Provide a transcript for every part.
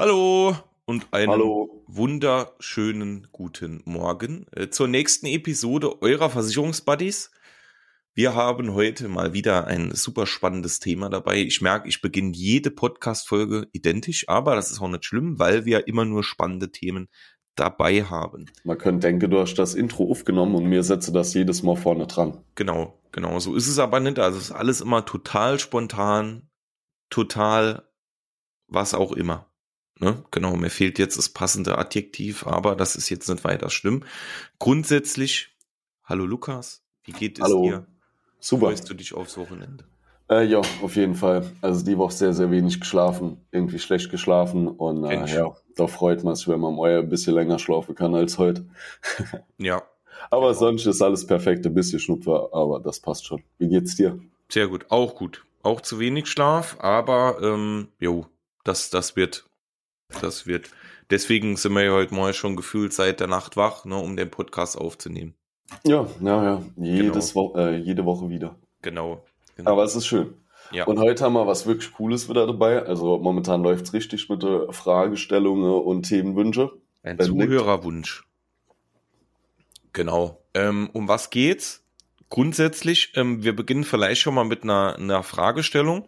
Hallo und einen Hallo. wunderschönen guten Morgen äh, zur nächsten Episode eurer Versicherungsbuddies. Wir haben heute mal wieder ein super spannendes Thema dabei. Ich merke, ich beginne jede Podcast-Folge identisch, aber das ist auch nicht schlimm, weil wir immer nur spannende Themen dabei haben. Man könnte denken, du hast das Intro aufgenommen und mir setze das jedes Mal vorne dran. Genau, genau. So ist es aber nicht. Also es ist alles immer total spontan, total was auch immer. Ne? Genau, mir fehlt jetzt das passende Adjektiv, aber das ist jetzt nicht weiter schlimm. Grundsätzlich, hallo Lukas, wie geht es Hallo. dir? Super. Freust du dich aufs Wochenende? Äh, ja, auf jeden Fall. Also die Woche sehr, sehr wenig geschlafen, irgendwie schlecht geschlafen und äh, ja, da freut man sich, wenn man mal ein bisschen länger schlafen kann als heute. Ja, Aber sonst ist alles perfekt, ein bisschen Schnupfer, aber das passt schon. Wie geht's dir? sehr gut, auch gut. Auch zu wenig Schlaf, aber ähm, jo, das, das wird, das wird. Deswegen sind wir ja heute mal schon gefühlt seit der Nacht wach, ne, um den Podcast aufzunehmen. Ja, ja, ja. Jedes Wo äh, jede Woche wieder. Genau. genau. Aber es ist schön. ja. Und heute haben wir was wirklich Cooles wieder dabei. Also momentan läuft's richtig mit der Fragestellungen und Themenwünsche. Ein Nick. Zuhörerwunsch. Genau. Ähm, um was geht's? Grundsätzlich, ähm, wir beginnen vielleicht schon mal mit einer, einer Fragestellung.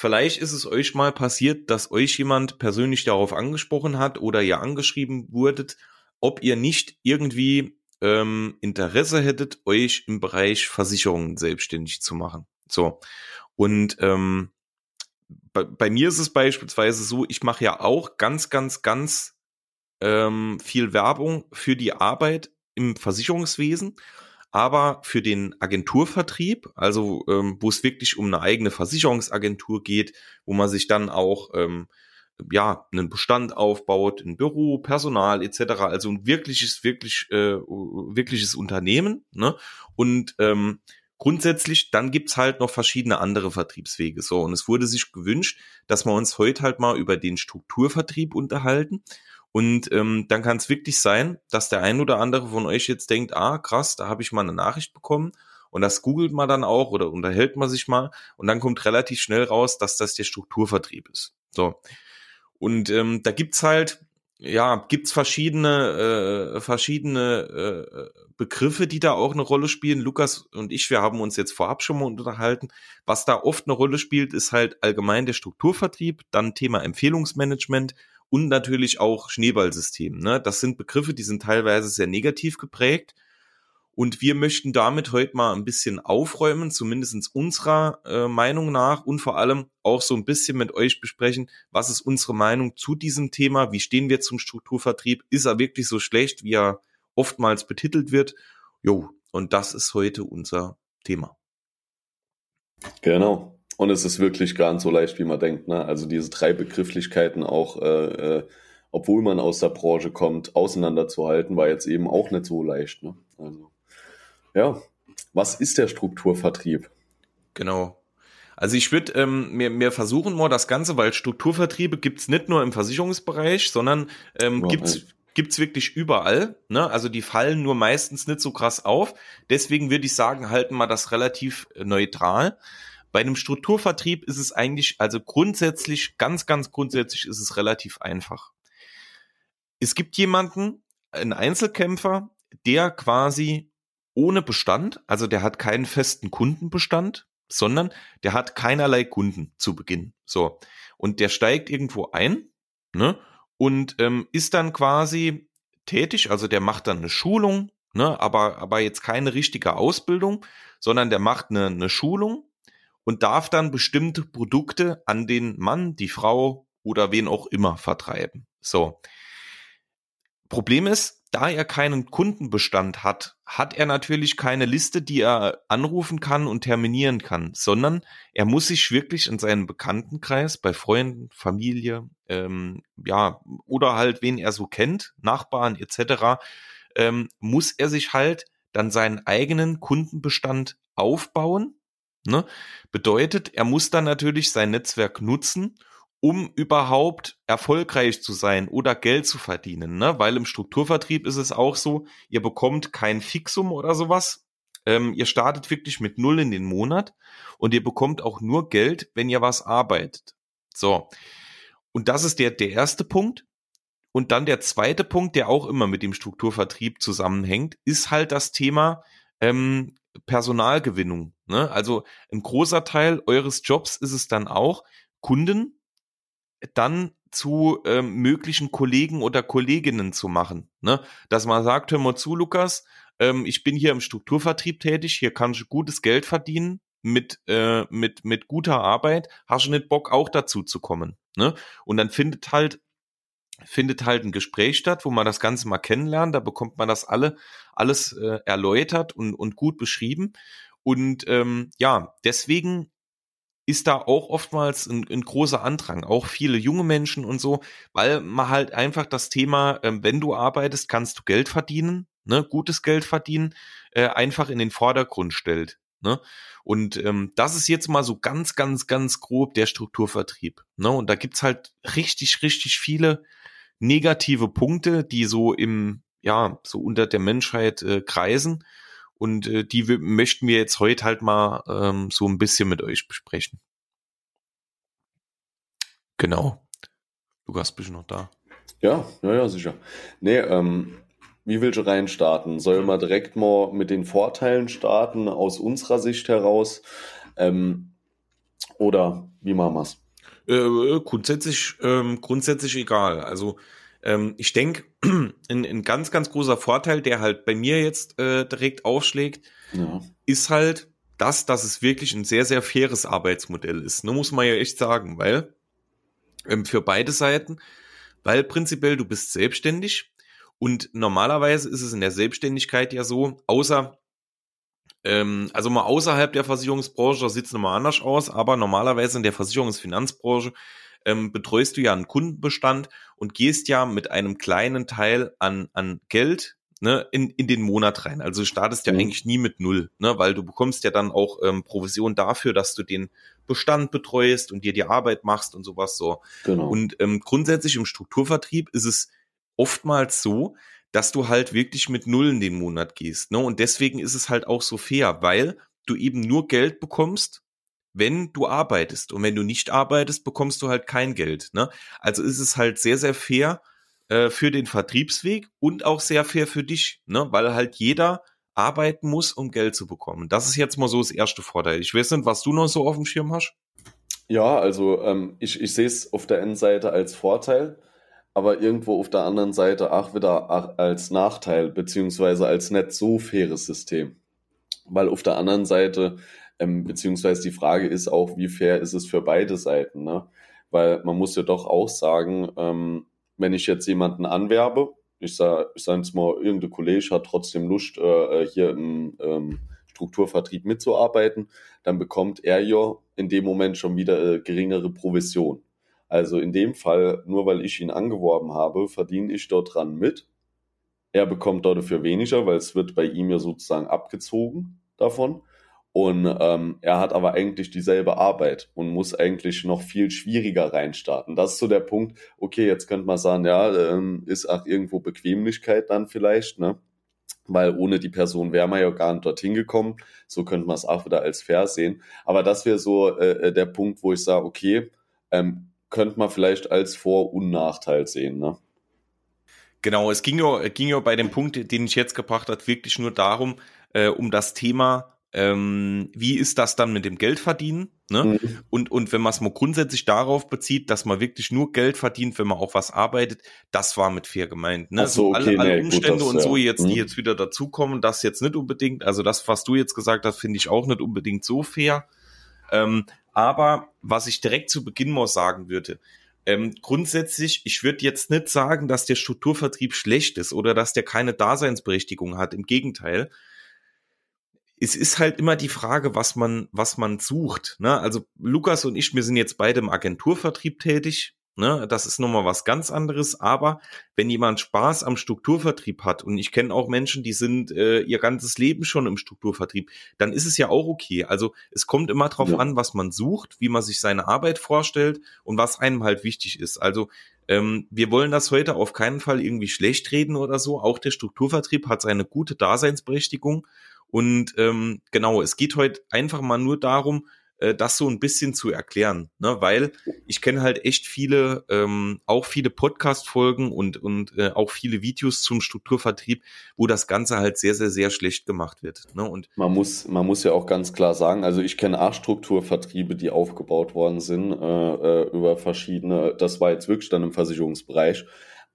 Vielleicht ist es euch mal passiert, dass euch jemand persönlich darauf angesprochen hat oder ihr angeschrieben wurdet, ob ihr nicht irgendwie ähm, Interesse hättet, euch im Bereich Versicherungen selbstständig zu machen. So. Und ähm, bei, bei mir ist es beispielsweise so, ich mache ja auch ganz, ganz, ganz ähm, viel Werbung für die Arbeit im Versicherungswesen, aber für den Agenturvertrieb, also ähm, wo es wirklich um eine eigene Versicherungsagentur geht, wo man sich dann auch ähm, ja einen Bestand aufbaut, ein Büro, Personal etc. Also ein wirkliches, wirklich äh, wirkliches Unternehmen. Ne? Und ähm, grundsätzlich, dann gibt's halt noch verschiedene andere Vertriebswege. So, und es wurde sich gewünscht, dass wir uns heute halt mal über den Strukturvertrieb unterhalten. Und ähm, dann kann es wirklich sein, dass der ein oder andere von euch jetzt denkt, ah, krass, da habe ich mal eine Nachricht bekommen. Und das googelt man dann auch oder unterhält man sich mal. Und dann kommt relativ schnell raus, dass das der Strukturvertrieb ist. So. Und ähm, da gibt's halt, ja, gibt's verschiedene, äh, verschiedene äh, Begriffe, die da auch eine Rolle spielen. Lukas und ich, wir haben uns jetzt vorab schon mal unterhalten. Was da oft eine Rolle spielt, ist halt allgemein der Strukturvertrieb, dann Thema Empfehlungsmanagement und natürlich auch Schneeballsystem. Ne? Das sind Begriffe, die sind teilweise sehr negativ geprägt. Und wir möchten damit heute mal ein bisschen aufräumen, zumindestens unserer äh, Meinung nach und vor allem auch so ein bisschen mit euch besprechen, was ist unsere Meinung zu diesem Thema, wie stehen wir zum Strukturvertrieb, ist er wirklich so schlecht, wie er oftmals betitelt wird? Jo, und das ist heute unser Thema. Genau. Und es ist wirklich gar nicht so leicht, wie man denkt. Ne? Also diese drei Begrifflichkeiten auch, äh, äh, obwohl man aus der Branche kommt, auseinanderzuhalten, war jetzt eben auch nicht so leicht. Ne? Also, ja, was ist der Strukturvertrieb? Genau. Also ich würde ähm, mir, mir versuchen mal das Ganze, weil Strukturvertriebe gibt's nicht nur im Versicherungsbereich, sondern ähm, Ja, gibt's gibt's wirklich überall. Ne? Also die fallen nur meistens nicht so krass auf. Deswegen würde ich sagen, halten wir das relativ äh, neutral. Bei einem Strukturvertrieb ist es eigentlich, also grundsätzlich, ganz, ganz grundsätzlich ist es relativ einfach. Es gibt jemanden, einen Einzelkämpfer, der quasi ohne Bestand, also der hat keinen festen Kundenbestand, sondern der hat keinerlei Kunden zu Beginn. So. Und der steigt irgendwo ein, ne? Und ähm, ist dann quasi tätig, also der macht dann eine Schulung, ne, aber, aber jetzt keine richtige Ausbildung, sondern der macht eine, eine Schulung und darf dann bestimmte Produkte an den Mann, die Frau oder wen auch immer vertreiben. So. Problem ist, da er keinen Kundenbestand hat, hat er natürlich keine Liste, die er anrufen kann und terminieren kann, sondern er muss sich wirklich in seinem Bekanntenkreis, bei Freunden, Familie, ähm, ja, oder halt wen er so kennt, Nachbarn etc., ähm, muss er sich halt dann seinen eigenen Kundenbestand aufbauen. Ne? Bedeutet, er muss dann natürlich sein Netzwerk nutzen, um überhaupt erfolgreich zu sein oder Geld zu verdienen. Ne? Weil im Strukturvertrieb ist es auch so, ihr bekommt kein Fixum oder sowas. Ähm, ihr startet wirklich mit Null in den Monat und ihr bekommt auch nur Geld, wenn ihr was arbeitet. So. Und das ist der, der erste Punkt. Und dann der zweite Punkt, der auch immer mit dem Strukturvertrieb zusammenhängt, ist halt das Thema ähm, Personalgewinnung. Ne? Also ein großer Teil eures Jobs ist es dann auch, Kunden dann zu ähm, möglichen Kollegen oder Kolleginnen zu machen. Ne? Dass man sagt, hör mal zu, Lukas, ähm, ich bin hier im Strukturvertrieb tätig, hier kann ich gutes Geld verdienen mit, äh, mit, mit guter Arbeit, hast du nicht Bock auch dazu zu kommen. Ne? Und dann findet halt findet halt ein Gespräch statt, wo man das Ganze mal kennenlernt. Da bekommt man das alle alles äh, erläutert und, und gut beschrieben. Und ähm, ja, deswegen ist da auch oftmals ein, ein, großer Andrang, auch viele junge Menschen und so, weil man halt einfach das Thema, ähm, wenn du arbeitest, kannst du Geld verdienen, ne, gutes Geld verdienen, äh, einfach in den Vordergrund stellt. Ne? Und ähm, das ist jetzt mal so ganz, ganz, ganz grob der Strukturvertrieb. Ne? Und da gibt's halt richtig, richtig viele negative Punkte, die so im, ja, so unter der Menschheit äh, kreisen. Und äh, die möchten wir jetzt heute halt mal ähm, so ein bisschen mit euch besprechen. Genau. Lukas, bist du noch da? Ja, ja, ja, sicher. Nee, ähm, wie willst du reinstarten? Sollen wir direkt mal mit den Vorteilen starten, aus unserer Sicht heraus? Ähm, oder wie machen wir es? Äh, grundsätzlich, ähm, grundsätzlich egal. Also ähm, ich denke, ein, ein ganz, ganz großer Vorteil, der halt bei mir jetzt äh, direkt aufschlägt, ja. ist halt das, dass es wirklich ein sehr, sehr faires Arbeitsmodell ist. Ne, muss man ja echt sagen, weil ähm, für beide Seiten, weil prinzipiell du bist selbstständig und normalerweise ist es in der Selbstständigkeit ja so, außer ähm, also mal außerhalb der Versicherungsbranche, da sieht es nochmal anders aus, aber normalerweise in der Versicherungsfinanzbranche ähm, betreust du ja einen Kundenbestand und gehst ja mit einem kleinen Teil an, an Geld ne, in, in den Monat rein. Also du startest ja mhm. eigentlich nie mit null, ne, weil du bekommst ja dann auch ähm, Provision dafür, dass du den Bestand betreust und dir die Arbeit machst und sowas so. Genau. Und ähm, grundsätzlich im Strukturvertrieb ist es oftmals so, dass du halt wirklich mit Nullen den Monat gehst. Ne? Und deswegen ist es halt auch so fair, weil du eben nur Geld bekommst, wenn du arbeitest. Und wenn du nicht arbeitest, bekommst du halt kein Geld. Ne? Also ist es halt sehr, sehr fair äh, für den Vertriebsweg und auch sehr fair für dich, ne? weil halt jeder arbeiten muss, um Geld zu bekommen. Das ist jetzt mal so das erste Vorteil. Ich weiß nicht, was du noch so auf dem Schirm hast. Ja, also ähm, ich, ich sehe es auf der einen Seite als Vorteil, aber irgendwo auf der anderen Seite auch wieder als Nachteil, beziehungsweise als nicht so faires System. Weil auf der anderen Seite ähm, beziehungsweise die Frage ist auch, wie fair ist es für beide Seiten, ne? Weil man muss ja doch auch sagen, ähm, wenn ich jetzt jemanden anwerbe, ich sage ich sag jetzt mal, irgendein Kollege hat trotzdem Lust, äh, hier im ähm, Strukturvertrieb mitzuarbeiten, dann bekommt er ja in dem Moment schon wieder äh, geringere Provision. Also in dem Fall, nur weil ich ihn angeworben habe, verdiene ich dort dran mit. Er bekommt dafür weniger, weil es wird bei ihm ja sozusagen abgezogen davon. Und ähm, er hat aber eigentlich dieselbe Arbeit und muss eigentlich noch viel schwieriger reinstarten. Das ist so der Punkt, okay, jetzt könnte man sagen, ja, ähm, ist auch irgendwo Bequemlichkeit dann vielleicht, ne? Weil ohne die Person wäre man ja gar nicht dorthin gekommen. So könnte man es auch wieder als fair sehen. Aber das wäre so äh, äh, der Punkt, wo ich sage, okay, ähm, könnte man vielleicht als Vor- und Nachteil sehen, ne? Genau, es ging ja, ging ja bei dem Punkt, den ich jetzt gebracht habe, wirklich nur darum, äh, um das Thema ähm, wie ist das dann mit dem Geldverdienen? Ne? Mhm. Und, und wenn man es mal grundsätzlich darauf bezieht, dass man wirklich nur Geld verdient, wenn man auch was arbeitet, das war mit fair gemeint. Ne? so, also okay, alle, alle nee, Umstände gut, das, und so ja. jetzt, mhm. die jetzt wieder dazukommen, das jetzt nicht unbedingt. Also das, was du jetzt gesagt hast, finde ich auch nicht unbedingt so fair. Ähm, aber was ich direkt zu Beginn mal sagen würde, ähm, grundsätzlich, ich würde jetzt nicht sagen, dass der Strukturvertrieb schlecht ist oder dass der keine Daseinsberechtigung hat. Im Gegenteil es ist halt immer die Frage, was man, was man sucht. Ne? Also Lukas und ich, wir sind jetzt beide im Agenturvertrieb tätig. Ne? Das ist nochmal was ganz anderes. Aber wenn jemand Spaß am Strukturvertrieb hat, und ich kenne auch Menschen, die sind äh, ihr ganzes Leben schon im Strukturvertrieb, dann ist es ja auch okay. Also es kommt immer drauf ja. an, was man sucht, wie man sich seine Arbeit vorstellt und was einem halt wichtig ist. Also ähm, wir wollen das heute auf keinen Fall irgendwie schlecht reden oder so. Auch der Strukturvertrieb hat seine gute Daseinsberechtigung. Und ähm, genau, es geht heute einfach mal nur darum, äh, das so ein bisschen zu erklären, ne? weil ich kenne halt echt viele, ähm, auch viele Podcast-Folgen und, und äh, auch viele Videos zum Strukturvertrieb, wo das Ganze halt sehr, sehr, sehr schlecht gemacht wird. Ne? Und man muss, man muss ja auch ganz klar sagen, also ich kenne auch Strukturvertriebe, die aufgebaut worden sind äh, äh, über verschiedene, das war jetzt wirklich dann im Versicherungsbereich,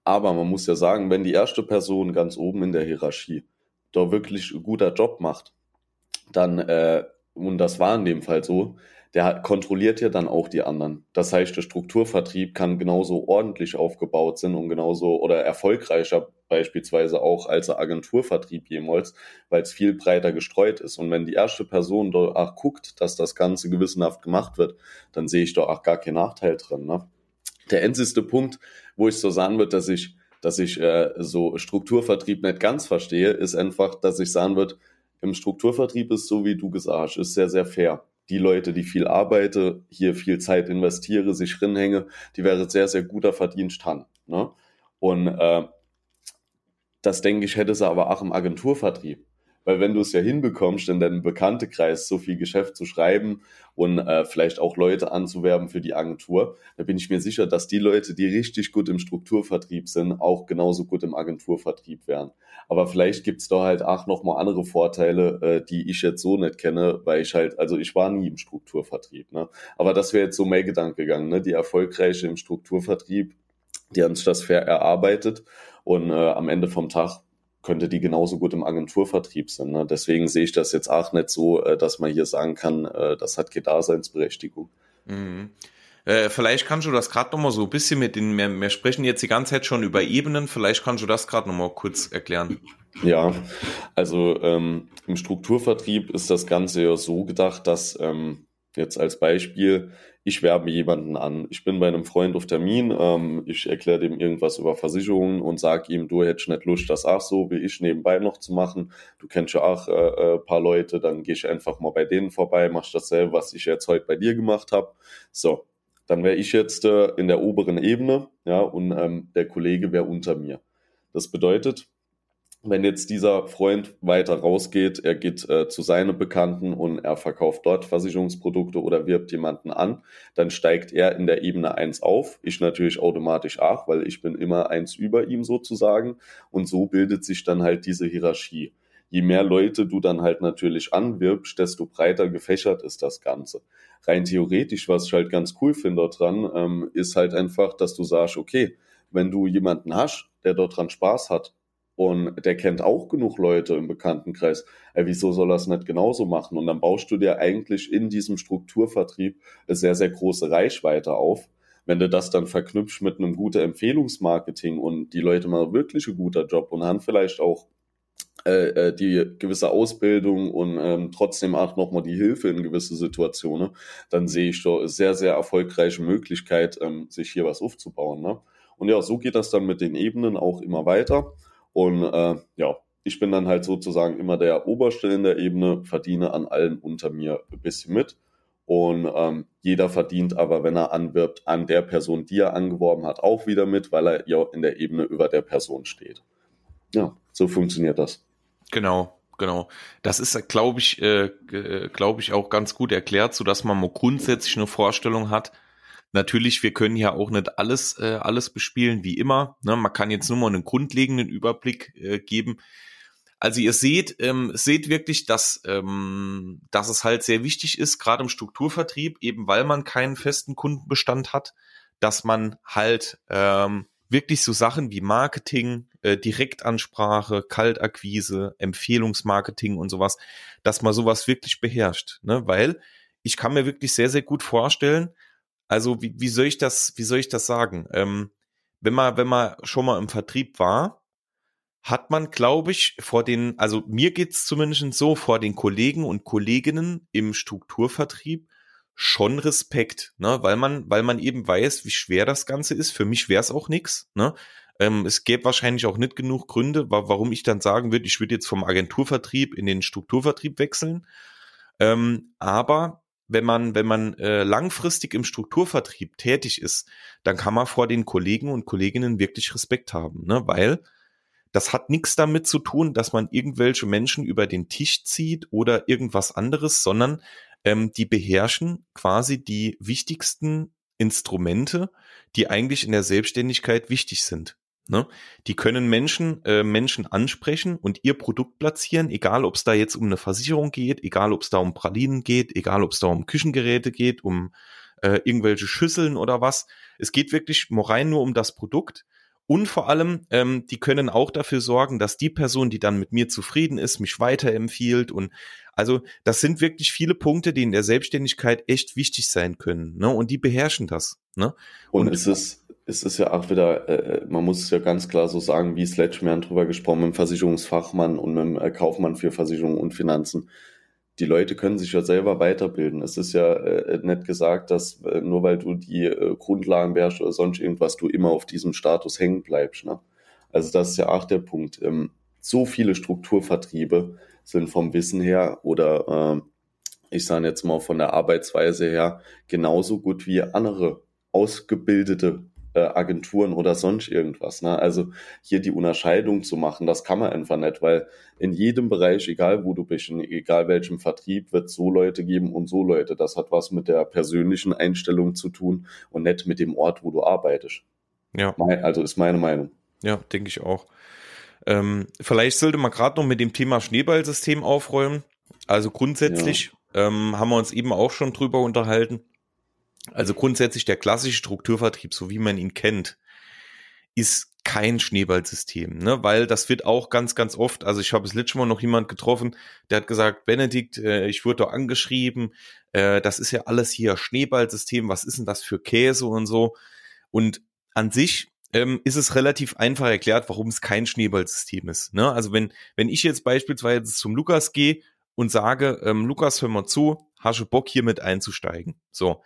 aber man muss ja sagen, wenn die erste Person ganz oben in der Hierarchie da wirklich ein guter Job macht, dann äh, und das war in dem Fall so, der kontrolliert ja dann auch die anderen. Das heißt, der Strukturvertrieb kann genauso ordentlich aufgebaut sein und genauso oder erfolgreicher beispielsweise auch als der Agenturvertrieb jemals, weil es viel breiter gestreut ist. Und wenn die erste Person da auch guckt, dass das Ganze gewissenhaft gemacht wird, dann sehe ich da auch gar keinen Nachteil drin. Ne? Der einzigste Punkt, wo ich so sagen würde, dass ich, dass ich äh, so Strukturvertrieb nicht ganz verstehe, ist einfach, dass ich sagen würde, im Strukturvertrieb ist so, wie du gesagt hast, ist sehr, sehr fair. Die Leute, die viel arbeite, hier viel Zeit investiere, sich rinhänge, die wäre sehr, sehr guter Verdienst haben. Ne? Und äh, das denke ich, hätte sie aber auch im Agenturvertrieb. Weil wenn du es ja hinbekommst, in deinem Bekanntekreis so viel Geschäft zu schreiben und äh, vielleicht auch Leute anzuwerben für die Agentur, da bin ich mir sicher, dass die Leute, die richtig gut im Strukturvertrieb sind, auch genauso gut im Agenturvertrieb wären. Aber vielleicht gibt's da halt auch nochmal andere Vorteile, äh, die ich jetzt so nicht kenne, weil ich halt, also ich war nie im Strukturvertrieb. Ne? Aber das wäre jetzt so mein Gedanke gegangen, ne? die erfolgreiche im Strukturvertrieb, die haben sich das fair erarbeitet und äh, am Ende vom Tag könnte die genauso gut im Agenturvertrieb sein. Ne? Deswegen sehe ich das jetzt auch nicht so, äh, dass man hier sagen kann, äh, das hat keine Daseinsberechtigung. Mhm. Äh, vielleicht kannst du das gerade nochmal so ein bisschen mit den, wir, wir sprechen jetzt die ganze Zeit schon über Ebenen, vielleicht kannst du das gerade nochmal kurz erklären. Ja, also ähm, im Strukturvertrieb ist das Ganze ja so gedacht, dass ähm, jetzt als Beispiel ich werbe jemanden an. Ich bin bei einem Freund auf Termin, ähm, ich erkläre dem irgendwas über Versicherungen und sage ihm, du hättest nicht Lust, das auch so wie ich nebenbei noch zu machen. Du kennst ja auch äh, äh, paar Leute, dann gehe ich einfach mal bei denen vorbei, mach dasselbe, was ich jetzt heute bei dir gemacht habe. So, dann wäre ich jetzt äh, in der oberen Ebene, ja, und ähm, der Kollege wäre unter mir. Das bedeutet, wenn jetzt dieser Freund weiter rausgeht, er geht äh, zu seinen Bekannten und er verkauft dort Versicherungsprodukte oder wirbt jemanden an, dann steigt er in der Ebene eins auf. Ich natürlich automatisch auch, weil ich bin immer eins über ihm sozusagen. Und so bildet sich dann halt diese Hierarchie. Je mehr Leute du dann halt natürlich anwirbst, desto breiter gefächert ist das Ganze. Rein theoretisch, was ich halt ganz cool finde dran, ähm, ist halt einfach, dass du sagst, okay, wenn du jemanden hast, der dort dran Spaß hat, und der kennt auch genug Leute im Bekanntenkreis. Ey, wieso soll er es nicht genauso machen? Und dann baust du dir eigentlich in diesem Strukturvertrieb eine sehr, sehr große Reichweite auf. Wenn du das dann verknüpfst mit einem guten Empfehlungsmarketing und die Leute machen wirklich einen guten Job und haben vielleicht auch äh, äh, die gewisse Ausbildung und ähm, trotzdem auch nochmal die Hilfe in gewisse Situationen, dann sehe ich da sehr, sehr erfolgreiche Möglichkeit, ähm, sich hier was aufzubauen. Ne? Und ja, so geht das dann mit den Ebenen auch immer weiter. Und äh, ja, ich bin dann halt sozusagen immer der Oberste in der Ebene, verdiene an allen unter mir ein bisschen mit. Und ähm, jeder verdient aber, wenn er anwirbt, an der Person, die er angeworben hat, auch wieder mit, weil er ja in der Ebene über der Person steht. Ja, so funktioniert das. Genau, genau. Das ist, glaube ich, äh, glaube ich, auch ganz gut erklärt, so dass man mal grundsätzlich eine Vorstellung hat, Natürlich, wir können ja auch nicht alles, äh, alles bespielen wie immer. Ne? Man kann jetzt nur mal einen grundlegenden Überblick äh, geben. Also ihr seht, ähm, seht wirklich, dass, ähm, dass es halt sehr wichtig ist, gerade im Strukturvertrieb, eben weil man keinen festen Kundenbestand hat, dass man halt ähm, wirklich so Sachen wie Marketing, äh, Direktansprache, Kaltakquise, Empfehlungsmarketing und sowas, dass man sowas wirklich beherrscht. Ne? Weil ich kann mir wirklich sehr, sehr gut vorstellen, also wie, wie soll ich das, wie soll ich das sagen? Ähm, wenn man, wenn man schon mal im Vertrieb war, hat man, glaube ich, vor den, also mir geht's zumindest so, vor den Kollegen und Kolleginnen im Strukturvertrieb schon Respekt, ne? weil man, weil man eben weiß, wie schwer das Ganze ist. Für mich wäre es auch nix. Ne? Ähm, es gäbe wahrscheinlich auch nicht genug Gründe, warum ich dann sagen würde, ich würde jetzt vom Agenturvertrieb in den Strukturvertrieb wechseln. Ähm, aber wenn man, wenn man äh, langfristig im Strukturvertrieb tätig ist, dann kann man vor den Kollegen und Kolleginnen wirklich Respekt haben, ne? weil das hat nichts damit zu tun, dass man irgendwelche Menschen über den Tisch zieht oder irgendwas anderes, sondern ähm, die beherrschen quasi die wichtigsten Instrumente, die eigentlich in der Selbstständigkeit wichtig sind. Ne? Die können Menschen, äh, Menschen ansprechen und ihr Produkt platzieren, egal ob es da jetzt um eine Versicherung geht, egal ob es da um Pralinen geht, egal ob es da um Küchengeräte geht, um äh, irgendwelche Schüsseln oder was. Es geht wirklich rein nur um das Produkt. Und vor allem, ähm, die können auch dafür sorgen, dass die Person, die dann mit mir zufrieden ist, mich weiterempfiehlt. Und also das sind wirklich viele Punkte, die in der Selbstständigkeit echt wichtig sein können. Ne? Und die beherrschen das. Ne? Und, und es ist ist es ja auch wieder, äh, man muss es ja ganz klar so sagen, wie Sledgeman drüber gesprochen, mit dem Versicherungsfachmann und mit dem äh, Kaufmann für Versicherungen und Finanzen. Die Leute können sich ja selber weiterbilden. Es ist ja äh, nicht gesagt, dass äh, nur weil du die äh, Grundlagen beherrschst oder sonst irgendwas, du immer auf diesem Status hängen bleibst. Ne? Also das ist ja auch der Punkt. Ähm, so viele Strukturvertriebe sind vom Wissen her oder äh, ich sage jetzt mal von der Arbeitsweise her genauso gut wie andere ausgebildete äh, Agenturen oder sonst irgendwas. Ne? Also hier die Unterscheidung zu machen, das kann man einfach nicht, weil in jedem Bereich, egal wo du bist, in egal welchem Vertrieb, wird so Leute geben und so Leute. Das hat was mit der persönlichen Einstellung zu tun und nicht mit dem Ort, wo du arbeitest. Ja. Also ist meine Meinung. Ja, denke ich auch. Ähm, vielleicht sollte man gerade noch mit dem Thema Schneeballsystem aufräumen. Also grundsätzlich ja. ähm, haben wir uns eben auch schon drüber unterhalten. Also grundsätzlich der klassische Strukturvertrieb, so wie man ihn kennt, ist kein Schneeballsystem, ne? weil das wird auch ganz, ganz oft, also ich habe es letztes Mal noch jemand getroffen, der hat gesagt, Benedikt, äh, ich wurde doch angeschrieben, äh, das ist ja alles hier Schneeballsystem, was ist denn das für Käse und so. Und an sich ähm, ist es relativ einfach erklärt, warum es kein Schneeballsystem ist. Ne? Also wenn, wenn ich jetzt beispielsweise zum Lukas gehe und sage, ähm, Lukas, hör mal zu, hast du Bock hier mit einzusteigen? So,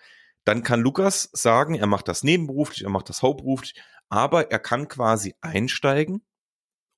dann kann Lukas sagen, er macht das nebenberuflich, er macht das hauptberuflich, aber er kann quasi einsteigen,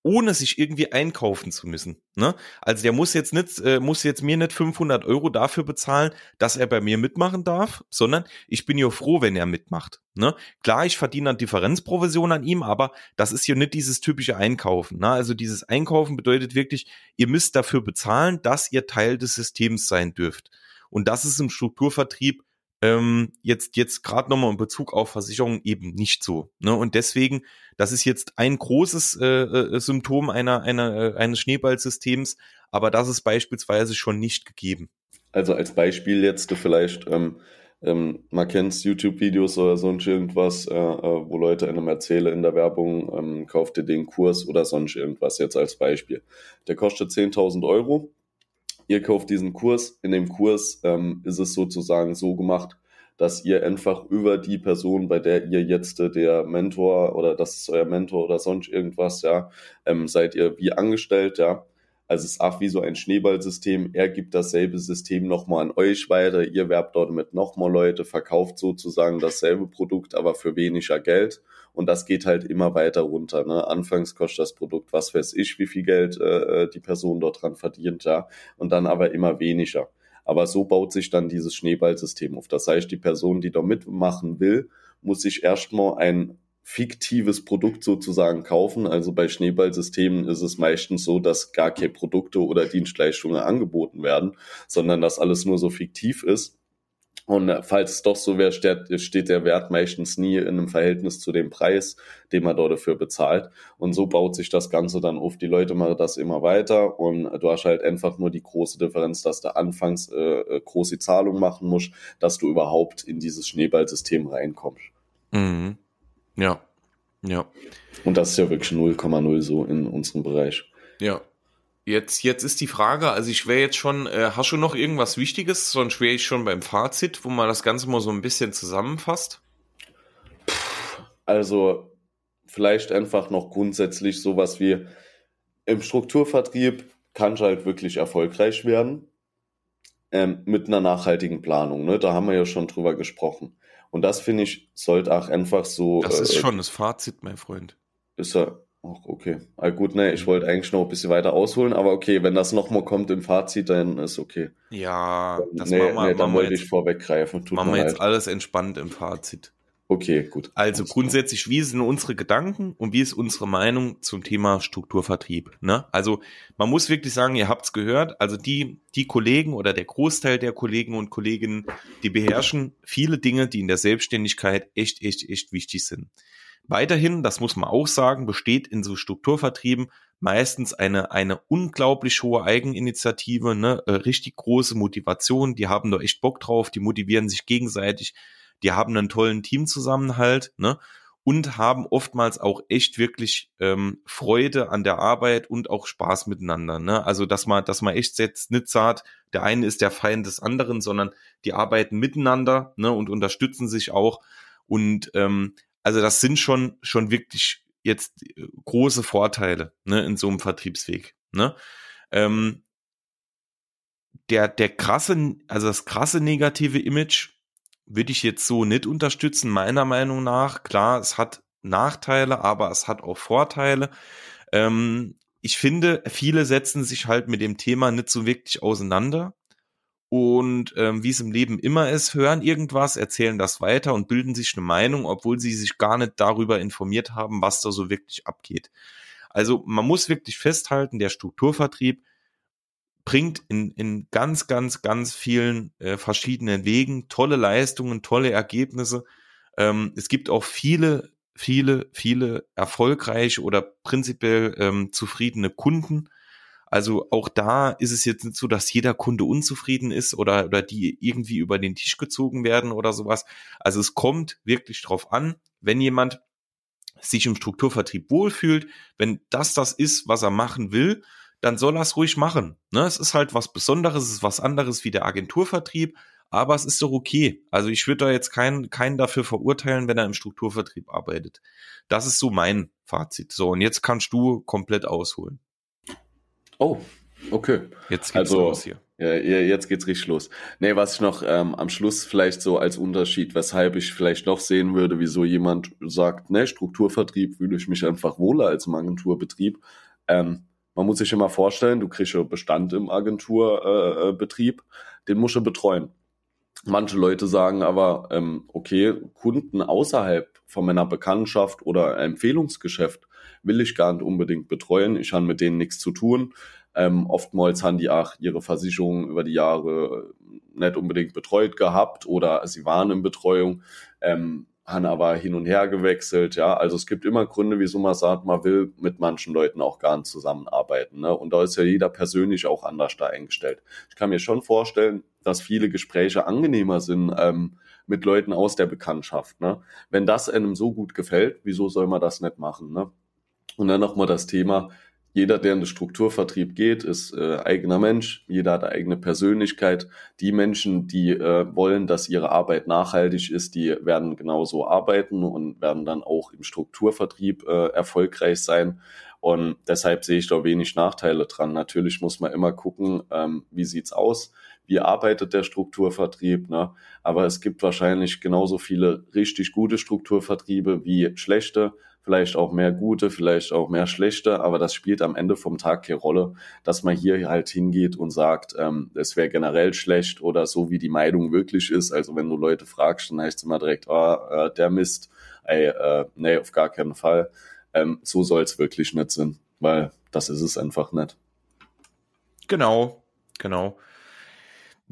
ohne sich irgendwie einkaufen zu müssen. Ne? Also der muss jetzt nicht, äh, muss jetzt mir nicht 500 Euro dafür bezahlen, dass er bei mir mitmachen darf, sondern ich bin ja froh, wenn er mitmacht. Ne? Klar, ich verdiene dann Differenzprovision an ihm, aber das ist ja nicht dieses typische Einkaufen. Ne? Also dieses Einkaufen bedeutet wirklich, ihr müsst dafür bezahlen, dass ihr Teil des Systems sein dürft. Und das ist im Strukturvertrieb ähm, jetzt jetzt gerade nochmal in Bezug auf Versicherungen eben nicht so. Ne? Und deswegen, das ist jetzt ein großes äh, äh, Symptom einer, einer, äh, eines Schneeballsystems, aber das ist beispielsweise schon nicht gegeben. Also als Beispiel jetzt vielleicht, ähm, ähm, man kennt YouTube-Videos oder sonst irgendwas, äh, äh, wo Leute einem erzählen in der Werbung, ähm, kauft ihr den Kurs oder sonst irgendwas jetzt als Beispiel. Der kostet 10.000 Euro ihr kauft diesen Kurs. In dem Kurs ähm, ist es sozusagen so gemacht, dass ihr einfach über die Person, bei der ihr jetzt äh, der Mentor oder das ist euer Mentor oder sonst irgendwas, ja, ähm, seid ihr wie angestellt, ja. Also es ist auch wie so ein Schneeballsystem. Er gibt dasselbe System nochmal an euch weiter. Ihr werbt dort mit nochmal Leute, verkauft sozusagen dasselbe Produkt, aber für weniger Geld. Und das geht halt immer weiter runter. Ne? Anfangs kostet das Produkt, was weiß ich, wie viel Geld äh, äh, die Person dort dran verdient, ja. Und dann aber immer weniger. Aber so baut sich dann dieses Schneeballsystem auf. Das heißt, die Person, die da mitmachen will, muss sich erstmal ein fiktives Produkt sozusagen kaufen. Also bei Schneeballsystemen ist es meistens so, dass gar keine Produkte oder Dienstleistungen angeboten werden, sondern dass alles nur so fiktiv ist. Und falls es doch so wäre, steht der Wert meistens nie in einem Verhältnis zu dem Preis, den man dort dafür bezahlt. Und so baut sich das Ganze dann auf. Die Leute machen das immer weiter und du hast halt einfach nur die große Differenz, dass du anfangs äh, äh große Zahlungen machen musst, dass du überhaupt in dieses Schneeballsystem reinkommst. Mhm. Ja. Ja. Und das ist ja wirklich 0,0 so in unserem Bereich. Ja. Jetzt, jetzt ist die Frage, also ich wäre jetzt schon, äh, hast du noch irgendwas Wichtiges, sonst wäre ich schon beim Fazit, wo man das Ganze mal so ein bisschen zusammenfasst? Also vielleicht einfach noch grundsätzlich sowas wie im Strukturvertrieb kann halt wirklich erfolgreich werden ähm, mit einer nachhaltigen Planung. Ne? Da haben wir ja schon drüber gesprochen. Und das finde ich sollte auch einfach so. Das ist äh, schon das Fazit, mein Freund. Ist ja Ach, okay. Ah, gut, ne, ich wollte eigentlich noch ein bisschen weiter ausholen, aber okay, wenn das nochmal kommt im Fazit, dann ist okay. Ja, das nee, machen wir, nee, dann wollte ich vorweggreifen. Tut machen wir jetzt alles entspannt im Fazit. Okay, gut. Also grundsätzlich, wie sind unsere Gedanken und wie ist unsere Meinung zum Thema Strukturvertrieb? Ne? Also man muss wirklich sagen, ihr habt's gehört, also die, die Kollegen oder der Großteil der Kollegen und Kolleginnen, die beherrschen viele Dinge, die in der Selbstständigkeit echt, echt, echt wichtig sind. Weiterhin, das muss man auch sagen, besteht in so Strukturvertrieben meistens eine, eine unglaublich hohe Eigeninitiative, ne, äh, richtig große Motivation, die haben da echt Bock drauf, die motivieren sich gegenseitig, die haben einen tollen Teamzusammenhalt, ne? Und haben oftmals auch echt wirklich ähm, Freude an der Arbeit und auch Spaß miteinander. Ne? Also dass man, dass man echt jetzt nicht sagt, der eine ist der Feind des anderen, sondern die arbeiten miteinander ne, und unterstützen sich auch. Und ähm, also das sind schon schon wirklich jetzt äh, große Vorteile ne, in so einem Vertriebsweg. Ne? Ähm, der der krasse, also das krasse negative Image würde ich jetzt so nicht unterstützen, meiner Meinung nach. Klar, es hat Nachteile, aber es hat auch Vorteile. Ähm, ich finde, viele setzen sich halt mit dem Thema nicht so wirklich auseinander. Und ähm, wie es im Leben immer ist, hören irgendwas, erzählen das weiter und bilden sich eine Meinung, obwohl sie sich gar nicht darüber informiert haben, was da so wirklich abgeht. Also man muss wirklich festhalten, der Strukturvertrieb bringt in, in ganz, ganz, ganz vielen äh, verschiedenen Wegen tolle Leistungen, tolle Ergebnisse. Ähm, es gibt auch viele, viele, viele erfolgreiche oder prinzipiell ähm, zufriedene Kunden. Also auch da ist es jetzt nicht so, dass jeder Kunde unzufrieden ist oder, oder die irgendwie über den Tisch gezogen werden oder sowas. Also es kommt wirklich drauf an, wenn jemand sich im Strukturvertrieb wohlfühlt, wenn das das ist, was er machen will dann soll er es ruhig machen. Ne? Es ist halt was Besonderes, es ist was anderes wie der Agenturvertrieb, aber es ist doch okay. Also ich würde da jetzt keinen, keinen dafür verurteilen, wenn er im Strukturvertrieb arbeitet. Das ist so mein Fazit. So, und jetzt kannst du komplett ausholen. Oh, okay. Jetzt geht's also, los hier. Ja, jetzt geht's richtig los. Nee, was ich noch ähm, am Schluss vielleicht so als Unterschied, weshalb ich vielleicht noch sehen würde, wieso jemand sagt, ne, Strukturvertrieb fühle ich mich einfach wohler als im Agenturbetrieb. Ähm, man muss sich immer vorstellen, du kriegst ja Bestand im Agenturbetrieb, äh, den musst du betreuen. Manche Leute sagen aber, ähm, okay, Kunden außerhalb von meiner Bekanntschaft oder Empfehlungsgeschäft will ich gar nicht unbedingt betreuen. Ich habe mit denen nichts zu tun. Ähm, oftmals haben die auch ihre Versicherungen über die Jahre nicht unbedingt betreut gehabt oder sie waren in Betreuung. Ähm, haben aber hin und her gewechselt, ja. Also es gibt immer Gründe, wieso man sagt, man will mit manchen Leuten auch gar nicht zusammenarbeiten. Ne? Und da ist ja jeder persönlich auch anders da eingestellt. Ich kann mir schon vorstellen, dass viele Gespräche angenehmer sind ähm, mit Leuten aus der Bekanntschaft. Ne? Wenn das einem so gut gefällt, wieso soll man das nicht machen? Ne? Und dann nochmal das Thema, jeder, der in den Strukturvertrieb geht, ist äh, eigener Mensch. Jeder hat eine eigene Persönlichkeit. Die Menschen, die äh, wollen, dass ihre Arbeit nachhaltig ist, die werden genauso arbeiten und werden dann auch im Strukturvertrieb äh, erfolgreich sein. Und deshalb sehe ich da wenig Nachteile dran. Natürlich muss man immer gucken, ähm, wie sieht's aus, wie arbeitet der Strukturvertrieb. Ne? Aber es gibt wahrscheinlich genauso viele richtig gute Strukturvertriebe wie schlechte vielleicht auch mehr gute, vielleicht auch mehr schlechte, aber das spielt am Ende vom Tag keine Rolle, dass man hier halt hingeht und sagt, ähm, es wäre generell schlecht oder so wie die Meinung wirklich ist. Also wenn du Leute fragst, dann heißt es immer direkt, ah, äh, der Mist, ey, äh, nee, auf gar keinen Fall. Ähm, so soll es wirklich nicht sein, weil das ist es einfach nicht. Genau, genau.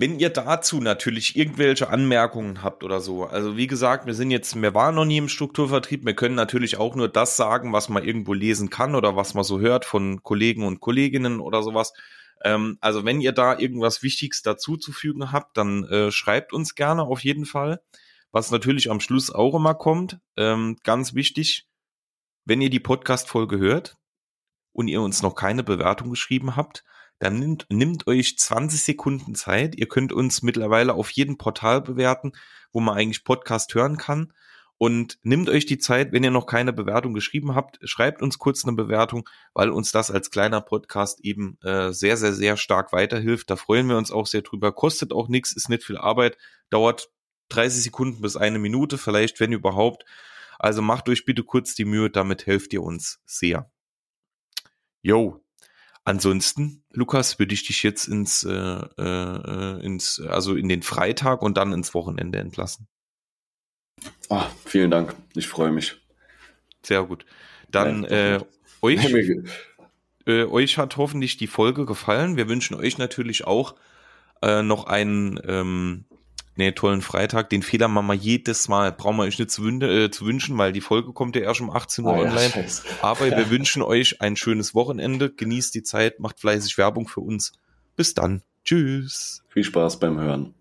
Wenn ihr dazu natürlich irgendwelche Anmerkungen habt oder so, also wie gesagt, wir sind jetzt, wir waren noch nie im Strukturvertrieb, wir können natürlich auch nur das sagen, was man irgendwo lesen kann oder was man so hört von Kollegen und Kolleginnen oder sowas. Ähm, also wenn ihr da irgendwas Wichtiges dazuzufügen habt, dann äh, schreibt uns gerne auf jeden Fall. Was natürlich am Schluss auch immer kommt, ähm, ganz wichtig, wenn ihr die Podcast-Folge hört und ihr uns noch keine Bewertung geschrieben habt, dann nimmt, nimmt euch 20 Sekunden Zeit. Ihr könnt uns mittlerweile auf jedem Portal bewerten, wo man eigentlich Podcast hören kann. Und nimmt euch die Zeit, wenn ihr noch keine Bewertung geschrieben habt, schreibt uns kurz eine Bewertung, weil uns das als kleiner Podcast eben äh, sehr, sehr, sehr stark weiterhilft. Da freuen wir uns auch sehr drüber. Kostet auch nichts, ist nicht viel Arbeit, dauert 30 Sekunden bis eine Minute, vielleicht, wenn überhaupt. Also macht euch bitte kurz die Mühe, damit helft ihr uns sehr. Yo, Ansonsten, Lukas, würde ich dich jetzt ins, äh, äh, ins, also in den Freitag und dann ins Wochenende entlassen. Ah, vielen Dank. Ich freue mich. Sehr gut. Dann Ja, äh, euch, äh, euch hat hoffentlich die Folge gefallen. Wir wünschen euch natürlich auch äh, noch einen ähm, nee, tollen Freitag. Den Fehler machen wir jedes Mal. Brauchen wir euch nicht zu, wün äh, zu wünschen, weil die Folge kommt ja erst um 18 Uhr ja, online. scheiße. Aber wir wünschen euch ein schönes Wochenende. Genießt die Zeit, macht fleißig Werbung für uns. Bis dann. Tschüss. Viel Spaß beim Hören.